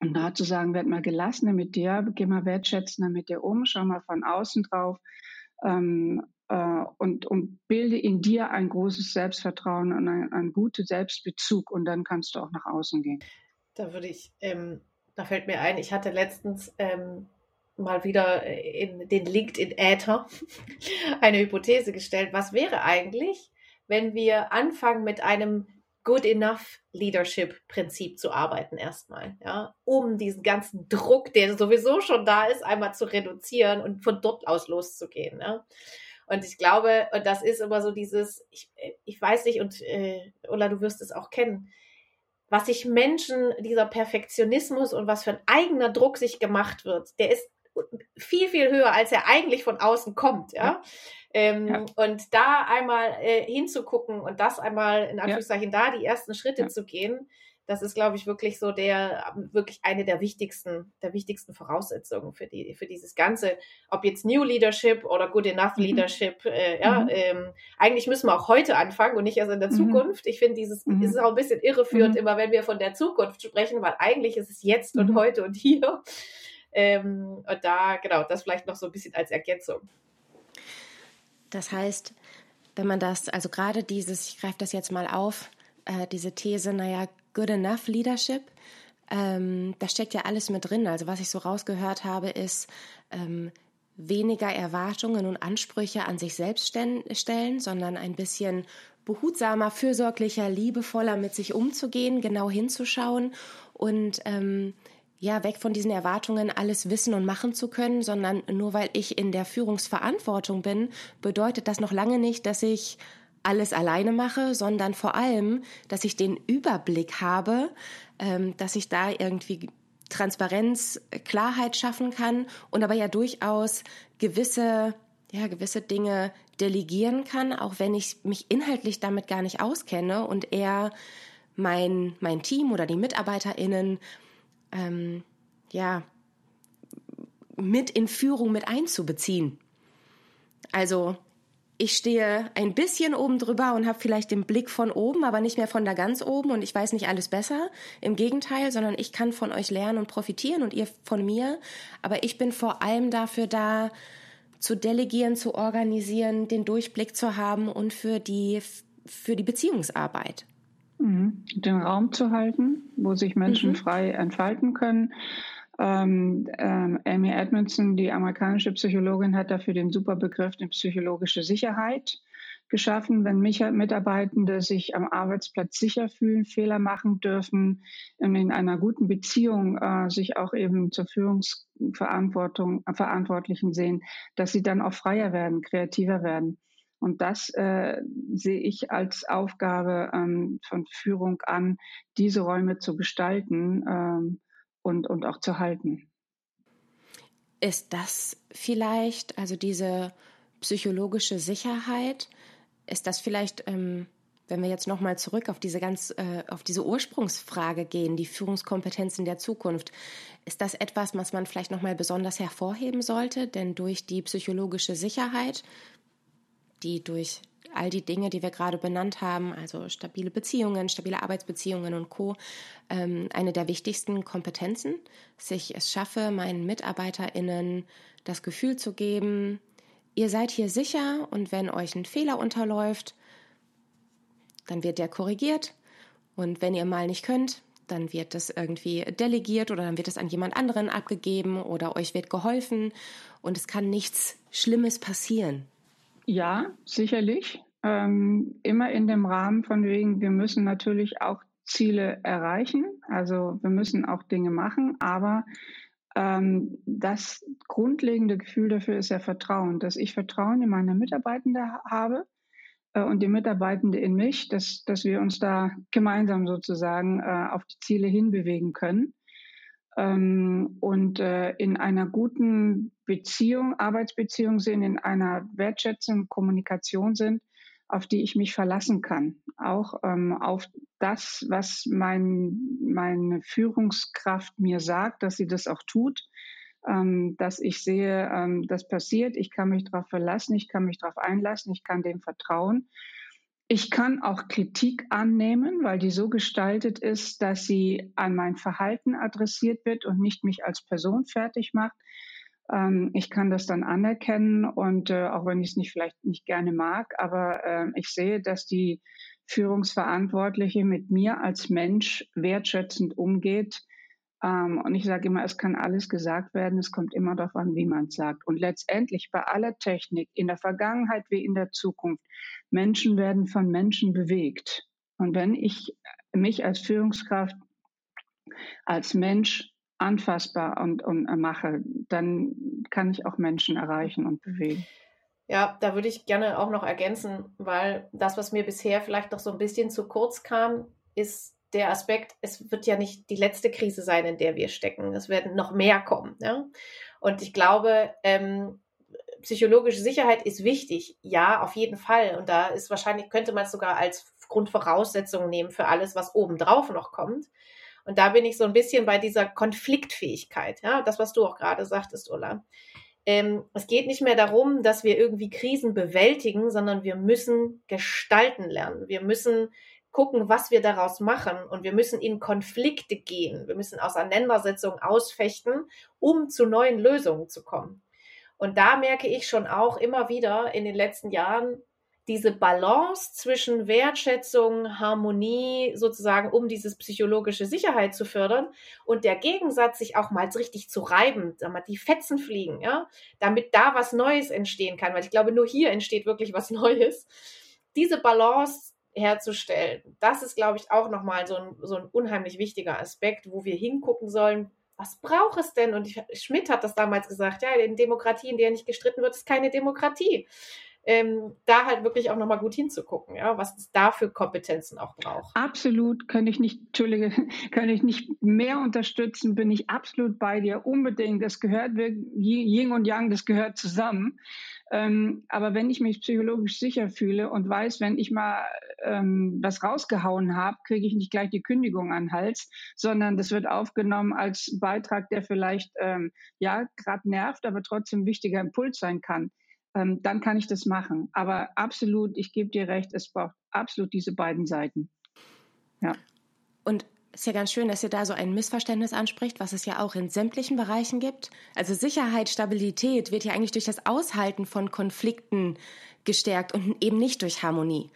Und da zu sagen, werd mal gelassener mit dir, geh mal wertschätzender mit dir um, schau mal von außen drauf ähm, äh, und, und bilde in dir ein großes Selbstvertrauen und ein, ein guten Selbstbezug und dann kannst du auch nach außen gehen.
Da würde ich, ähm, da fällt mir ein, ich hatte letztens ähm, mal wieder in den LinkedIn-Äther [LAUGHS] eine Hypothese gestellt. Was wäre eigentlich, wenn wir anfangen mit einem Good Enough Leadership Prinzip zu arbeiten erstmal, ja, um diesen ganzen Druck, der sowieso schon da ist, einmal zu reduzieren und von dort aus loszugehen, ja. Und ich glaube, und das ist immer so dieses, ich, ich weiß nicht, und äh, Ulla, du wirst es auch kennen, was sich Menschen, dieser Perfektionismus und was für ein eigener Druck sich gemacht wird, der ist viel, viel höher, als er eigentlich von außen kommt, ja. ja. Ähm, ja. Und da einmal äh, hinzugucken und das einmal in Anführungszeichen ja. da die ersten Schritte ja. zu gehen, das ist, glaube ich, wirklich so der, wirklich eine der wichtigsten, der wichtigsten Voraussetzungen für die, für dieses Ganze. Ob jetzt New Leadership oder Good Enough mhm. Leadership, äh, ja, mhm. ähm, eigentlich müssen wir auch heute anfangen und nicht erst in der mhm. Zukunft. Ich finde, dieses mhm. ist auch ein bisschen irreführend, mhm. immer wenn wir von der Zukunft sprechen, weil eigentlich ist es jetzt und heute und hier. Ähm, und da, genau, das vielleicht noch so ein bisschen als Ergänzung.
Das heißt, wenn man das, also gerade dieses, ich greife das jetzt mal auf, äh, diese These, naja, good enough leadership, ähm, da steckt ja alles mit drin. Also was ich so rausgehört habe, ist ähm, weniger Erwartungen und Ansprüche an sich selbst stellen, sondern ein bisschen behutsamer, fürsorglicher, liebevoller mit sich umzugehen, genau hinzuschauen und ähm, ja, weg von diesen Erwartungen, alles wissen und machen zu können, sondern nur weil ich in der Führungsverantwortung bin, bedeutet das noch lange nicht, dass ich alles alleine mache, sondern vor allem, dass ich den Überblick habe, ähm, dass ich da irgendwie Transparenz, Klarheit schaffen kann und aber ja durchaus gewisse, ja, gewisse Dinge delegieren kann, auch wenn ich mich inhaltlich damit gar nicht auskenne und eher mein, mein Team oder die MitarbeiterInnen ähm, ja, mit in Führung mit einzubeziehen. Also ich stehe ein bisschen oben drüber und habe vielleicht den Blick von oben, aber nicht mehr von da ganz oben und ich weiß nicht alles besser. Im Gegenteil, sondern ich kann von euch lernen und profitieren und ihr von mir. Aber ich bin vor allem dafür da, zu delegieren, zu organisieren, den Durchblick zu haben und für die, für die Beziehungsarbeit.
Mhm. Den Raum zu halten, wo sich Menschen mhm. frei entfalten können. Ähm, ähm, Amy Edmondson, die amerikanische Psychologin, hat dafür den super Begriff der psychologische Sicherheit geschaffen, wenn Mitarbeitende sich am Arbeitsplatz sicher fühlen, Fehler machen dürfen, in einer guten Beziehung äh, sich auch eben zur Führungsverantwortung äh, Verantwortlichen sehen, dass sie dann auch freier werden, kreativer werden. Und das äh, sehe ich als Aufgabe ähm, von Führung an, diese Räume zu gestalten ähm, und, und auch zu halten.
Ist das vielleicht, also diese psychologische Sicherheit, ist das vielleicht, ähm, wenn wir jetzt nochmal zurück auf diese ganz, äh, auf diese Ursprungsfrage gehen, die Führungskompetenzen der Zukunft, ist das etwas, was man vielleicht nochmal besonders hervorheben sollte? Denn durch die psychologische Sicherheit die durch all die Dinge, die wir gerade benannt haben, also stabile Beziehungen, stabile Arbeitsbeziehungen und Co, ähm, eine der wichtigsten Kompetenzen, sich es schaffe, meinen MitarbeiterInnen das Gefühl zu geben, ihr seid hier sicher und wenn euch ein Fehler unterläuft, dann wird der korrigiert. Und wenn ihr mal nicht könnt, dann wird das irgendwie delegiert oder dann wird es an jemand anderen abgegeben oder euch wird geholfen. Und es kann nichts Schlimmes passieren.
Ja, sicherlich. Ähm, immer in dem Rahmen von wegen, wir müssen natürlich auch Ziele erreichen. Also wir müssen auch Dinge machen, aber ähm, das grundlegende Gefühl dafür ist ja Vertrauen, dass ich Vertrauen in meine Mitarbeitende habe äh, und die Mitarbeitende in mich, dass, dass wir uns da gemeinsam sozusagen äh, auf die Ziele hinbewegen können. Ähm, und äh, in einer guten Beziehung, Arbeitsbeziehung sind, in einer wertschätzenden Kommunikation sind, auf die ich mich verlassen kann. Auch ähm, auf das, was mein, meine Führungskraft mir sagt, dass sie das auch tut, ähm, dass ich sehe, ähm, das passiert, ich kann mich darauf verlassen, ich kann mich darauf einlassen, ich kann dem vertrauen. Ich kann auch Kritik annehmen, weil die so gestaltet ist, dass sie an mein Verhalten adressiert wird und nicht mich als Person fertig macht. Ähm, ich kann das dann anerkennen und äh, auch wenn ich es nicht vielleicht nicht gerne mag, aber äh, ich sehe, dass die Führungsverantwortliche mit mir als Mensch wertschätzend umgeht. Ähm, und ich sage immer, es kann alles gesagt werden, es kommt immer darauf an, wie man es sagt. Und letztendlich bei aller Technik, in der Vergangenheit wie in der Zukunft, Menschen werden von Menschen bewegt. Und wenn ich mich als Führungskraft, als Mensch anfassbar und, und mache, dann kann ich auch Menschen erreichen und bewegen.
Ja, da würde ich gerne auch noch ergänzen, weil das, was mir bisher vielleicht noch so ein bisschen zu kurz kam, ist der Aspekt, es wird ja nicht die letzte Krise sein, in der wir stecken. Es werden noch mehr kommen. Ja? Und ich glaube, ähm, psychologische Sicherheit ist wichtig. Ja, auf jeden Fall. Und da ist wahrscheinlich, könnte man es sogar als Grundvoraussetzung nehmen für alles, was obendrauf noch kommt. Und da bin ich so ein bisschen bei dieser Konfliktfähigkeit, ja, das, was du auch gerade sagtest, Ulla. Ähm, es geht nicht mehr darum, dass wir irgendwie Krisen bewältigen, sondern wir müssen gestalten lernen. Wir müssen gucken, was wir daraus machen und wir müssen in Konflikte gehen. Wir müssen Auseinandersetzungen ausfechten, um zu neuen Lösungen zu kommen. Und da merke ich schon auch immer wieder in den letzten Jahren, diese Balance zwischen Wertschätzung, Harmonie sozusagen, um dieses psychologische Sicherheit zu fördern und der Gegensatz, sich auch mal richtig zu reiben, damit die Fetzen fliegen, ja, damit da was Neues entstehen kann, weil ich glaube, nur hier entsteht wirklich was [LAUGHS] Neues. Diese Balance herzustellen, das ist, glaube ich, auch nochmal so ein, so ein unheimlich wichtiger Aspekt, wo wir hingucken sollen, was braucht es denn? Und Schmidt hat das damals gesagt, ja, in Demokratie, in der nicht gestritten wird, ist keine Demokratie ähm, da halt wirklich auch nochmal gut hinzugucken, ja, was es da für Kompetenzen auch braucht.
Absolut, kann ich nicht, Entschuldige, [LAUGHS] kann ich nicht mehr unterstützen, bin ich absolut bei dir, unbedingt. Das gehört, Yin und Yang, das gehört zusammen. Ähm, aber wenn ich mich psychologisch sicher fühle und weiß, wenn ich mal ähm, was rausgehauen habe, kriege ich nicht gleich die Kündigung an den Hals, sondern das wird aufgenommen als Beitrag, der vielleicht ähm, ja gerade nervt, aber trotzdem wichtiger Impuls sein kann ähm, dann kann ich das machen. Aber absolut, ich gebe dir recht, es braucht absolut diese beiden Seiten.
Ja. Und ist ja ganz schön, dass ihr da so ein Missverständnis anspricht, was es ja auch in sämtlichen Bereichen gibt. Also Sicherheit, Stabilität wird ja eigentlich durch das Aushalten von Konflikten gestärkt und eben nicht durch Harmonie.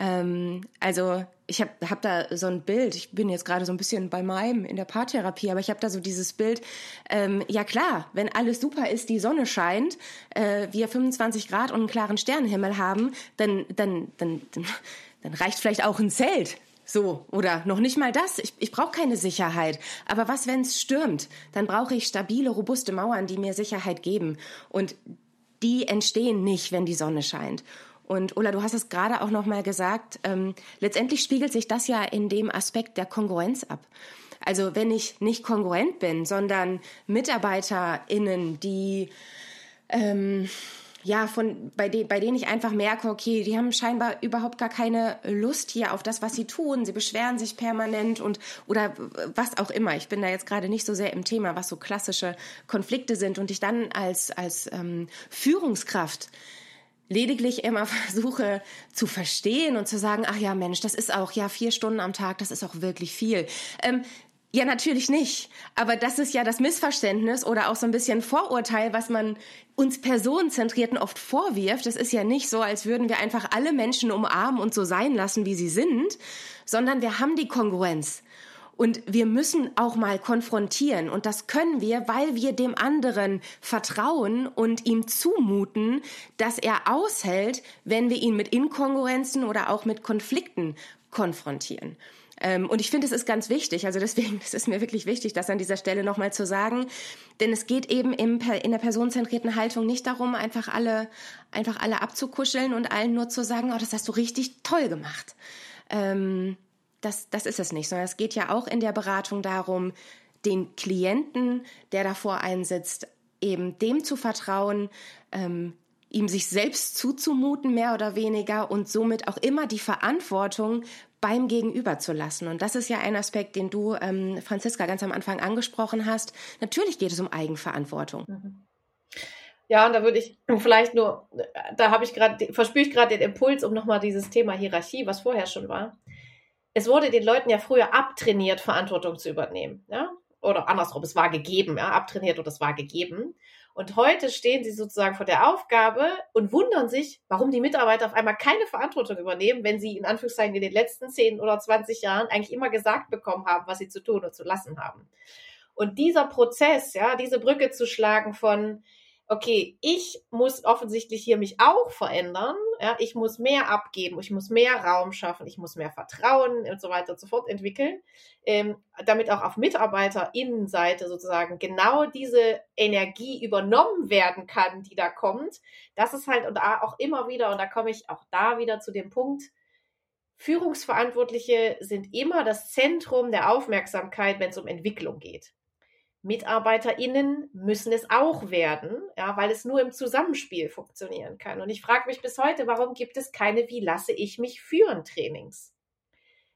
Ähm, also ich habe hab da so ein Bild, ich bin jetzt gerade so ein bisschen bei meinem in der Paartherapie, aber ich habe da so dieses Bild, ähm, ja klar, wenn alles super ist, die Sonne scheint, äh, wir 25 Grad und einen klaren Sternenhimmel haben, dann, dann, dann, dann, dann reicht vielleicht auch ein Zelt. So, oder noch nicht mal das. Ich, ich brauche keine Sicherheit. Aber was, wenn es stürmt? Dann brauche ich stabile, robuste Mauern, die mir Sicherheit geben. Und die entstehen nicht, wenn die Sonne scheint. Und Ola, du hast es gerade auch noch mal gesagt, ähm, letztendlich spiegelt sich das ja in dem Aspekt der Kongruenz ab. Also wenn ich nicht kongruent bin, sondern MitarbeiterInnen, die ähm, ja, von, bei, de, bei denen ich einfach merke, okay, die haben scheinbar überhaupt gar keine Lust hier auf das, was sie tun. Sie beschweren sich permanent und oder was auch immer. Ich bin da jetzt gerade nicht so sehr im Thema, was so klassische Konflikte sind und ich dann als, als ähm, Führungskraft lediglich immer [LAUGHS] versuche zu verstehen und zu sagen, ach ja, Mensch, das ist auch, ja, vier Stunden am Tag, das ist auch wirklich viel. Ähm, ja, natürlich nicht. Aber das ist ja das Missverständnis oder auch so ein bisschen Vorurteil, was man uns Personenzentrierten oft vorwirft. Es ist ja nicht so, als würden wir einfach alle Menschen umarmen und so sein lassen, wie sie sind, sondern wir haben die Kongruenz. Und wir müssen auch mal konfrontieren. Und das können wir, weil wir dem anderen vertrauen und ihm zumuten, dass er aushält, wenn wir ihn mit Inkongruenzen oder auch mit Konflikten konfrontieren. Ähm, und ich finde, es ist ganz wichtig. Also deswegen [LAUGHS] ist es mir wirklich wichtig, das an dieser Stelle nochmal zu sagen. Denn es geht eben in der personenzentrierten Haltung nicht darum, einfach alle, einfach alle abzukuscheln und allen nur zu sagen, oh, das hast du richtig toll gemacht. Ähm, das, das ist es nicht, sondern es geht ja auch in der Beratung darum, den Klienten, der davor einsitzt, eben dem zu vertrauen, ähm, ihm sich selbst zuzumuten, mehr oder weniger, und somit auch immer die Verantwortung beim Gegenüber zu lassen. Und das ist ja ein Aspekt, den du, ähm, Franziska, ganz am Anfang angesprochen hast. Natürlich geht es um Eigenverantwortung. Mhm.
Ja, und da würde ich vielleicht nur, da habe ich gerade, verspüre ich gerade den Impuls, um nochmal dieses Thema Hierarchie, was vorher schon war. Es wurde den Leuten ja früher abtrainiert, Verantwortung zu übernehmen. Ja? Oder andersrum, es war gegeben, ja, abtrainiert oder es war gegeben. Und heute stehen sie sozusagen vor der Aufgabe und wundern sich, warum die Mitarbeiter auf einmal keine Verantwortung übernehmen, wenn sie in Anführungszeichen in den letzten 10 oder 20 Jahren eigentlich immer gesagt bekommen haben, was sie zu tun und zu lassen haben. Und dieser Prozess, ja, diese Brücke zu schlagen von, okay, ich muss offensichtlich hier mich auch verändern. Ja, ich muss mehr abgeben, ich muss mehr Raum schaffen, ich muss mehr Vertrauen und so weiter und so fort entwickeln, ähm, damit auch auf MitarbeiterInnenseite sozusagen genau diese Energie übernommen werden kann, die da kommt. Das ist halt und auch immer wieder, und da komme ich auch da wieder zu dem Punkt, Führungsverantwortliche sind immer das Zentrum der Aufmerksamkeit, wenn es um Entwicklung geht. MitarbeiterInnen müssen es auch werden, ja, weil es nur im Zusammenspiel funktionieren kann. Und ich frage mich bis heute, warum gibt es keine Wie lasse ich mich führen Trainings?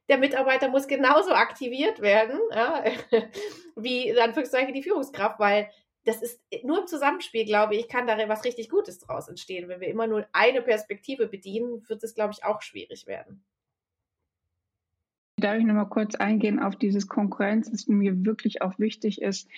Der Mitarbeiter muss genauso aktiviert werden, ja, [LAUGHS] wie in Anführungszeichen die Führungskraft, weil das ist nur im Zusammenspiel, glaube ich, kann da was richtig Gutes draus entstehen. Wenn wir immer nur eine Perspektive bedienen, wird es, glaube ich, auch schwierig werden.
Darf ich noch mal kurz eingehen auf dieses Konkurrenz, das mir wirklich auch wichtig ist,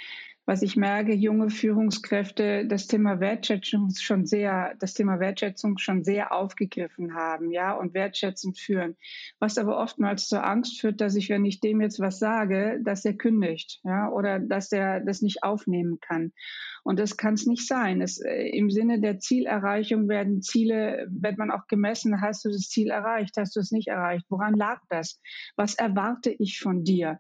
was ich merke, junge Führungskräfte das Thema Wertschätzung schon sehr, das Thema Wertschätzung schon sehr aufgegriffen haben, ja, und wertschätzend führen. Was aber oftmals zur Angst führt, dass ich, wenn ich dem jetzt was sage, dass er kündigt, ja, oder dass er das nicht aufnehmen kann. Und das kann es nicht sein. Es, äh, Im Sinne der Zielerreichung werden Ziele, wird man auch gemessen, hast du das Ziel erreicht, hast du es nicht erreicht? Woran lag das? Was erwarte ich von dir?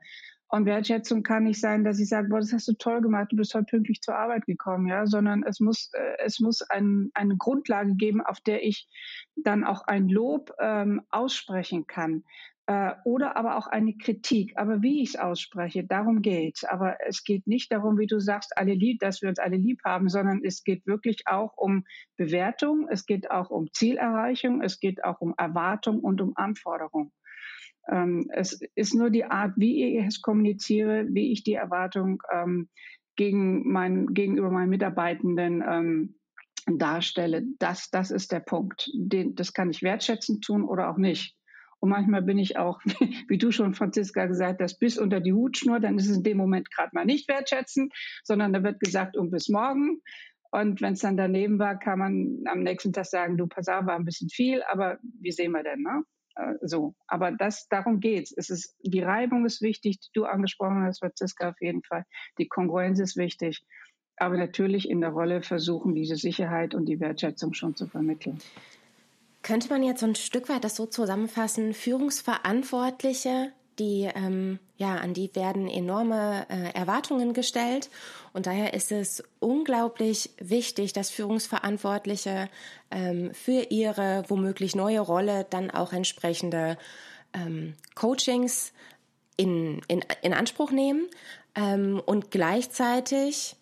Und Wertschätzung kann nicht sein, dass ich sage, boah, das hast du toll gemacht, du bist heute pünktlich zur Arbeit gekommen, ja, sondern es muss, äh, es muss ein, eine Grundlage geben, auf der ich dann auch ein Lob ähm, aussprechen kann äh, oder aber auch eine Kritik. Aber wie ich es ausspreche, darum geht's. Aber es geht nicht darum, wie du sagst, alle lieb, dass wir uns alle lieb haben, sondern es geht wirklich auch um Bewertung, es geht auch um Zielerreichung, es geht auch um Erwartung und um Anforderung. Ähm, es ist nur die Art, wie ich es kommuniziere, wie ich die Erwartung ähm, gegen mein, gegenüber meinen Mitarbeitenden ähm, darstelle. Das, das ist der Punkt. Den, das kann ich wertschätzend tun oder auch nicht. Und manchmal bin ich auch, [LAUGHS] wie du schon, Franziska, gesagt hast, bis unter die Hutschnur, dann ist es in dem Moment gerade mal nicht wertschätzend, sondern da wird gesagt, um bis morgen. Und wenn es dann daneben war, kann man am nächsten Tag sagen, du, pass auf, war ein bisschen viel, aber wie sehen wir denn, ne? Äh, so. Aber das, darum geht's. Es ist, die Reibung ist wichtig, die du angesprochen hast, Franziska, auf jeden Fall. Die Kongruenz ist wichtig. Aber natürlich in der Rolle versuchen, diese Sicherheit und die Wertschätzung schon zu vermitteln.
Könnte man jetzt so ein Stück weit das so zusammenfassen? Führungsverantwortliche, die, ähm, ja, an die werden enorme äh, Erwartungen gestellt. Und daher ist es unglaublich wichtig, dass Führungsverantwortliche ähm, für ihre womöglich neue Rolle dann auch entsprechende ähm, Coachings in, in, in Anspruch nehmen. Ähm, und gleichzeitig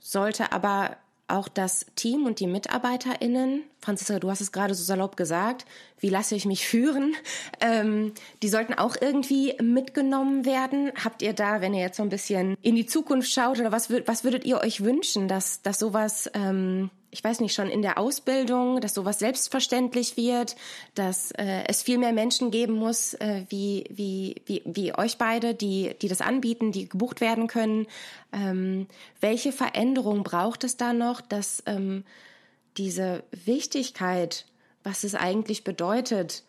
sollte aber auch das Team und die MitarbeiterInnen, Franziska, du hast es gerade so salopp gesagt, wie lasse ich mich führen, [LAUGHS] ähm, die sollten auch irgendwie mitgenommen werden. Habt ihr da, wenn ihr jetzt so ein bisschen in die Zukunft schaut, oder was, was würdet ihr euch wünschen, dass, dass sowas ähm, ich weiß nicht, schon in der Ausbildung, dass sowas selbstverständlich wird, dass äh, es viel mehr Menschen geben muss, äh, wie, wie, wie, wie euch beide, die, die das anbieten, die gebucht werden können. Ähm, welche Veränderung braucht es da noch, dass ähm, diese Wichtigkeit, was es eigentlich bedeutet,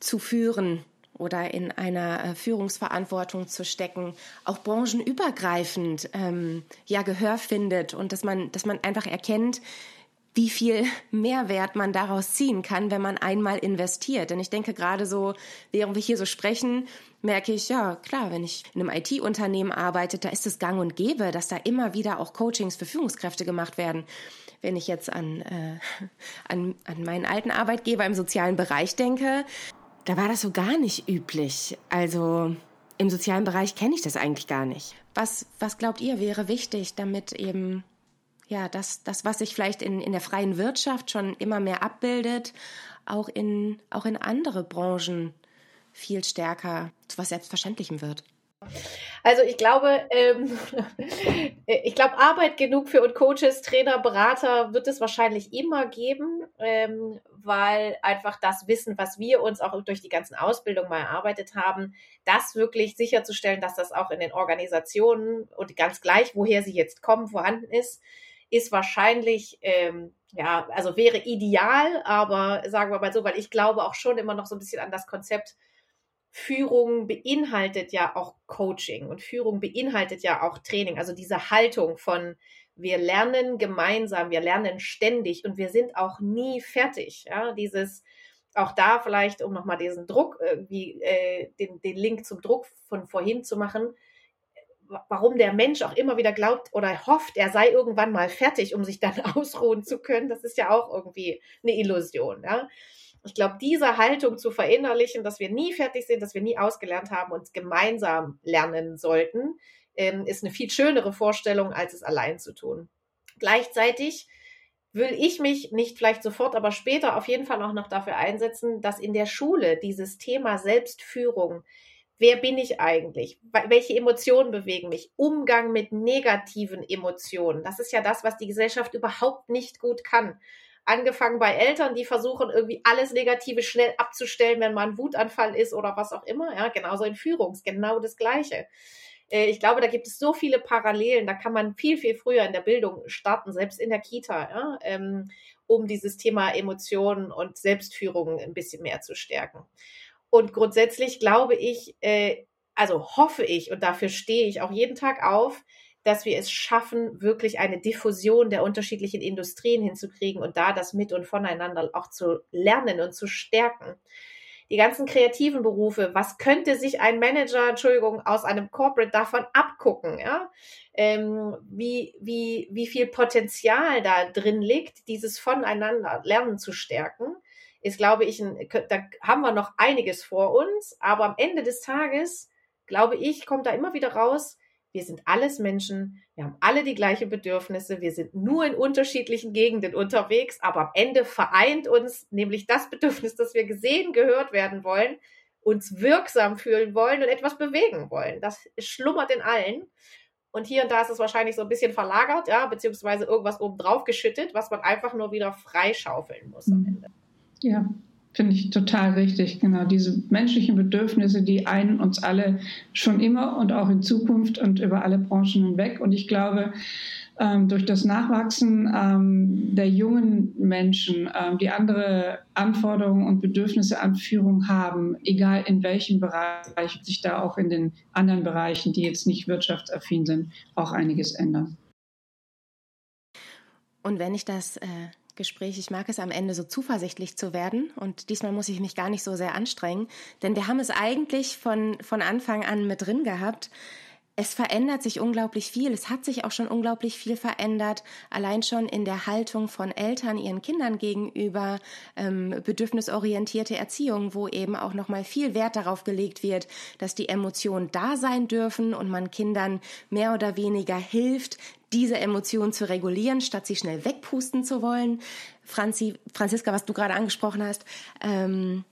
zu führen oder in einer äh, Führungsverantwortung zu stecken, auch branchenübergreifend ähm, ja Gehör findet und dass man, dass man einfach erkennt, wie viel [LAUGHS] Mehrwert man daraus ziehen kann, wenn man einmal investiert. Denn ich denke gerade so, während wir hier so sprechen, merke ich, ja, klar, wenn ich in einem IT-Unternehmen arbeite, da ist es gang und gäbe, dass da immer wieder auch Coachings für Führungskräfte gemacht werden. Wenn ich jetzt an, äh, [LAUGHS] an, an meinen alten Arbeitgeber im sozialen Bereich denke, da war das so gar nicht üblich. Also im sozialen Bereich kenne ich das eigentlich gar nicht. Was, was glaubt ihr wäre wichtig, damit eben ja, das, das, was sich vielleicht in, in der freien Wirtschaft schon immer mehr abbildet, auch in, auch in andere Branchen viel stärker zu was Selbstverständlichem wird.
Also ich glaube, ähm, [LAUGHS] ich glaube, Arbeit genug für und Coaches, Trainer, Berater wird es wahrscheinlich immer geben, ähm, weil einfach das Wissen, was wir uns auch durch die ganzen Ausbildungen mal erarbeitet haben, das wirklich sicherzustellen, dass das auch in den Organisationen und ganz gleich, woher sie jetzt kommen, vorhanden ist ist wahrscheinlich, ähm, ja, also wäre ideal, aber sagen wir mal so, weil ich glaube auch schon immer noch so ein bisschen an das Konzept, Führung beinhaltet ja auch Coaching und Führung beinhaltet ja auch Training, also diese Haltung von wir lernen gemeinsam, wir lernen ständig und wir sind auch nie fertig. Ja, dieses auch da vielleicht, um nochmal diesen Druck irgendwie, äh, den, den Link zum Druck von vorhin zu machen, warum der Mensch auch immer wieder glaubt oder hofft, er sei irgendwann mal fertig, um sich dann [LAUGHS] ausruhen zu können, das ist ja auch irgendwie eine Illusion. Ja? Ich glaube, diese Haltung zu verinnerlichen, dass wir nie fertig sind, dass wir nie ausgelernt haben und gemeinsam lernen sollten, ähm, ist eine viel schönere Vorstellung, als es allein zu tun. Gleichzeitig will ich mich nicht vielleicht sofort, aber später auf jeden Fall auch noch dafür einsetzen, dass in der Schule dieses Thema Selbstführung wer bin ich eigentlich? Welche Emotionen bewegen mich? Umgang mit negativen Emotionen. Das ist ja das, was die Gesellschaft überhaupt nicht gut kann. Angefangen bei Eltern, die versuchen, irgendwie alles Negative schnell abzustellen, wenn mal ein Wutanfall ist oder was auch immer. Ja, genauso in Führungs, genau das Gleiche. Äh, ich glaube, da gibt es so viele Parallelen. Da kann man viel, viel früher in der Bildung starten, selbst in der Kita, ja, ähm, um dieses Thema Emotionen und Selbstführung ein bisschen mehr zu stärken. Und grundsätzlich glaube ich, äh, also hoffe ich und dafür stehe ich auch jeden Tag auf, dass wir es schaffen, wirklich eine Diffusion der unterschiedlichen Industrien hinzukriegen und da das mit und voneinander auch zu lernen und zu stärken. Die ganzen kreativen Berufe, was könnte sich ein Manager, Entschuldigung, aus einem Corporate davon abgucken, ja? Ähm, wie, wie, wie viel Potenzial da drin liegt, dieses voneinander Lernen zu stärken ist, glaube ich, ein, da haben wir noch einiges vor uns. Aber am Ende des Tages, glaube ich, kommt da immer wieder raus, wir sind alles Menschen, wir haben alle die gleichen Bedürfnisse, wir sind nur in unterschiedlichen Gegenden unterwegs, aber am Ende vereint uns nämlich das Bedürfnis, dass wir gesehen, gehört werden wollen, uns wirksam fühlen wollen und etwas bewegen wollen. Das schlummert in allen. Und hier und da ist es wahrscheinlich so ein bisschen verlagert, ja, beziehungsweise irgendwas oben drauf geschüttet, was man einfach nur wieder freischaufeln muss am mhm. Ende.
Ja, finde ich total richtig. Genau, diese menschlichen Bedürfnisse, die einen uns alle schon immer und auch in Zukunft und über alle Branchen hinweg. Und ich glaube, ähm, durch das Nachwachsen ähm, der jungen Menschen, ähm, die andere Anforderungen und Bedürfnisse an Führung haben, egal in welchem Bereich, sich da auch in den anderen Bereichen, die jetzt nicht wirtschaftsaffin sind, auch einiges ändern.
Und wenn ich das äh, Gespräch. Ich mag es am Ende so zuversichtlich zu werden und diesmal muss ich mich gar nicht so sehr anstrengen, denn wir haben es eigentlich von, von Anfang an mit drin gehabt. Es verändert sich unglaublich viel. Es hat sich auch schon unglaublich viel verändert. Allein schon in der Haltung von Eltern ihren Kindern gegenüber, ähm, bedürfnisorientierte Erziehung, wo eben auch noch mal viel Wert darauf gelegt wird, dass die Emotionen da sein dürfen und man Kindern mehr oder weniger hilft, diese Emotionen zu regulieren, statt sie schnell wegpusten zu wollen. Franzi, Franziska, was du gerade angesprochen hast. Ähm,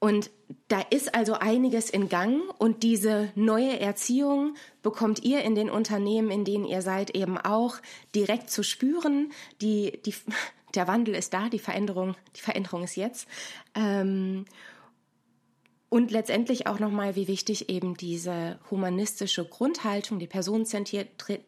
und da ist also einiges in Gang und diese neue Erziehung bekommt ihr in den Unternehmen, in denen ihr seid, eben auch direkt zu spüren. Die, die, [LAUGHS] der Wandel ist da, die Veränderung, die Veränderung ist jetzt. Ähm, und letztendlich auch nochmal, wie wichtig eben diese humanistische Grundhaltung, die personenzentrierte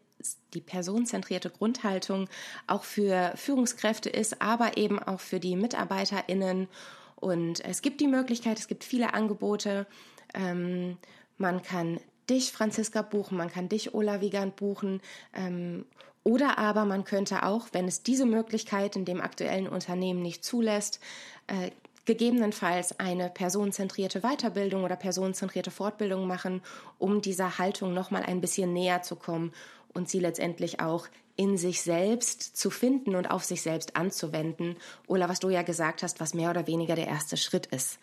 die personenzentrierte Grundhaltung auch für Führungskräfte ist, aber eben auch für die MitarbeiterInnen Und es gibt die Möglichkeit, es gibt viele Angebote. Ähm, man kann dich, Franziska, buchen, man kann dich, Ola Wiegand, buchen. Ähm, oder aber man könnte auch, wenn es diese Möglichkeit in dem aktuellen Unternehmen nicht zulässt, äh, gegebenenfalls eine personenzentrierte Weiterbildung oder personenzentrierte Fortbildung machen, um dieser Haltung nochmal ein bisschen näher zu kommen und sie letztendlich auch in sich selbst zu finden und auf sich selbst anzuwenden. Ola, was du ja gesagt hast, was mehr oder weniger der erste Schritt ist.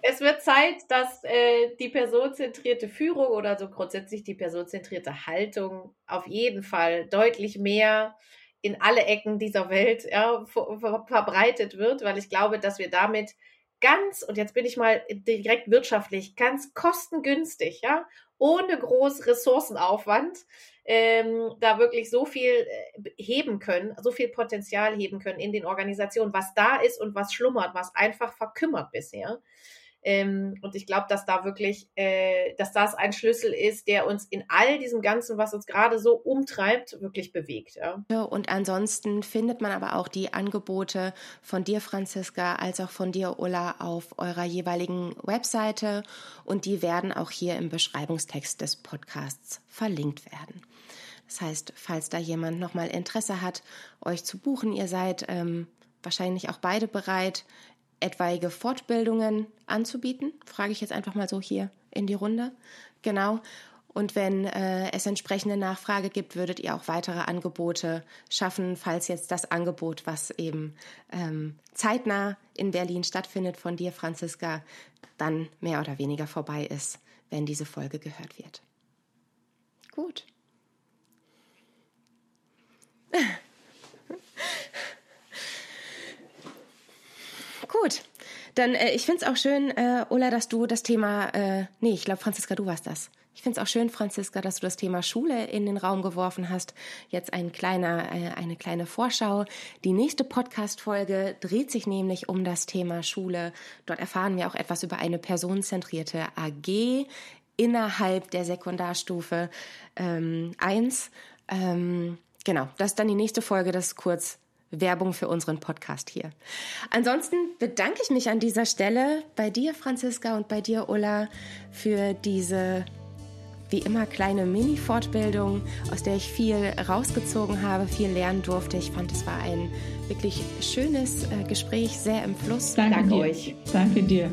Es wird Zeit, dass äh, die personenzentrierte Führung oder so grundsätzlich die personenzentrierte Haltung auf jeden Fall deutlich mehr in alle Ecken dieser Welt ja, ver verbreitet wird, weil ich glaube, dass wir damit ganz, und jetzt bin ich mal direkt wirtschaftlich, ganz kostengünstig, ja, ohne groß Ressourcenaufwand, ähm, da wirklich so viel äh, heben können, so viel Potenzial heben können in den Organisationen, was da ist und was schlummert, was einfach verkümmert bisher. Ähm, und ich glaube, dass da wirklich, äh, dass das ein Schlüssel ist, der uns in all diesem Ganzen, was uns gerade so umtreibt, wirklich bewegt. Ja.
Und ansonsten findet man aber auch die Angebote von dir, Franziska, als auch von dir, Ulla, auf eurer jeweiligen Webseite und die werden auch hier im Beschreibungstext des Podcasts verlinkt werden. Das heißt, falls da jemand nochmal Interesse hat, euch zu buchen, ihr seid ähm, wahrscheinlich auch beide bereit, etwaige Fortbildungen anzubieten? Frage ich jetzt einfach mal so hier in die Runde. Genau. Und wenn äh, es entsprechende Nachfrage gibt, würdet ihr auch weitere Angebote schaffen, falls jetzt das Angebot, was eben ähm, zeitnah in Berlin stattfindet von dir, Franziska, dann mehr oder weniger vorbei ist, wenn diese Folge gehört wird. Gut. Gut, dann äh, ich finde es auch schön, äh, Ola, dass du das Thema, äh, nee, ich glaube, Franziska, du warst das. Ich finde es auch schön, Franziska, dass du das Thema Schule in den Raum geworfen hast. Jetzt ein kleiner, äh, eine kleine Vorschau. Die nächste Podcast-Folge dreht sich nämlich um das Thema Schule. Dort erfahren wir auch etwas über eine personenzentrierte AG innerhalb der Sekundarstufe ähm, 1. Ähm, genau, das ist dann die nächste Folge, das ist kurz Werbung für unseren Podcast hier. Ansonsten bedanke ich mich an dieser Stelle bei dir, Franziska, und bei dir, Ulla, für diese wie immer kleine Mini-Fortbildung, aus der ich viel rausgezogen habe, viel lernen durfte. Ich fand, es war ein wirklich schönes äh, Gespräch, sehr im Fluss.
Danke, Danke euch. Danke dir.